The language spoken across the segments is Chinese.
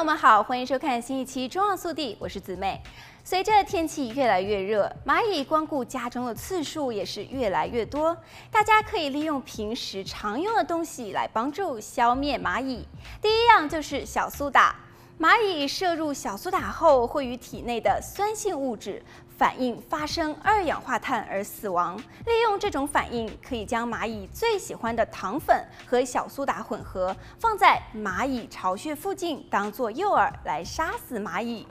友们好，欢迎收看新一期《中澳速递》，我是姊妹。随着天气越来越热，蚂蚁光顾家中的次数也是越来越多。大家可以利用平时常用的东西来帮助消灭蚂蚁。第一样就是小苏打。蚂蚁摄入小苏打后，会与体内的酸性物质反应，发生二氧化碳而死亡。利用这种反应，可以将蚂蚁最喜欢的糖粉和小苏打混合，放在蚂蚁巢穴附近，当做诱饵来杀死蚂蚁。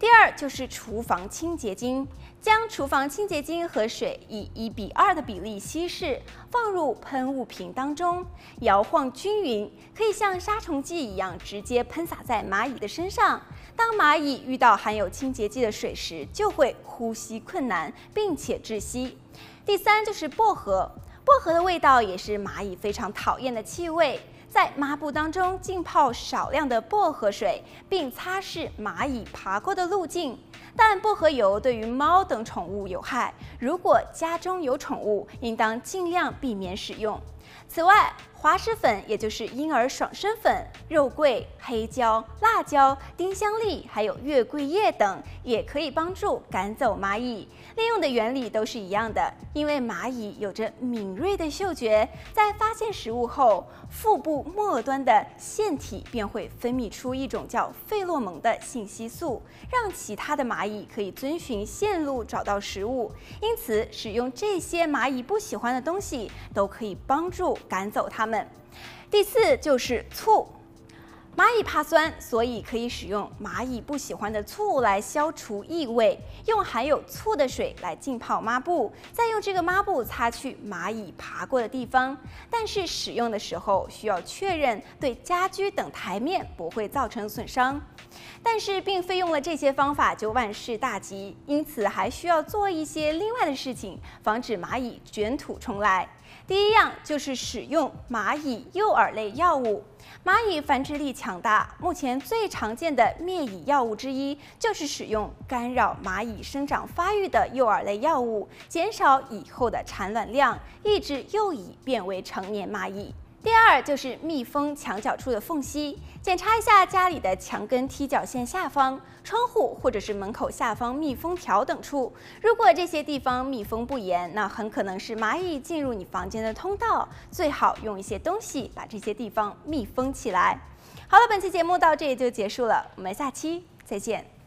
第二就是厨房清洁巾，将厨房清洁巾和水以一比二的比例稀释，放入喷雾瓶当中，摇晃均匀，可以像杀虫剂一样直接喷洒在蚂蚁的身上。当蚂蚁遇到含有清洁剂的水时，就会呼吸困难，并且窒息。第三就是薄荷，薄荷的味道也是蚂蚁非常讨厌的气味。在抹布当中浸泡少量的薄荷水，并擦拭蚂蚁爬过的路径。但薄荷油对于猫等宠物有害，如果家中有宠物，应当尽量避免使用。此外，滑石粉，也就是婴儿爽身粉、肉桂、黑椒、辣椒、丁香粒，还有月桂叶等，也可以帮助赶走蚂蚁。利用的原理都是一样的，因为蚂蚁有着敏锐的嗅觉，在发现食物后，腹部末端的腺体便会分泌出一种叫费洛蒙的信息素，让其他的蚂蚁可以遵循线路找到食物。因此，使用这些蚂蚁不喜欢的东西，都可以帮助赶走它们们。第四就是醋。蚂蚁怕酸，所以可以使用蚂蚁不喜欢的醋来消除异味。用含有醋的水来浸泡抹布，再用这个抹布擦去蚂蚁爬过的地方。但是使用的时候需要确认对家居等台面不会造成损伤。但是并非用了这些方法就万事大吉，因此还需要做一些另外的事情，防止蚂蚁卷土重来。第一样就是使用蚂蚁诱饵类药物。蚂蚁繁殖力强大，目前最常见的灭蚁药物之一就是使用干扰蚂蚁生长发育的诱饵类药物，减少蚁后的产卵量，抑制幼蚁变为成年蚂蚁。第二就是密封墙角处的缝隙，检查一下家里的墙根踢脚线下方、窗户或者是门口下方密封条等处。如果这些地方密封不严，那很可能是蚂蚁进入你房间的通道。最好用一些东西把这些地方密封起来。好了，本期节目到这里就结束了，我们下期再见。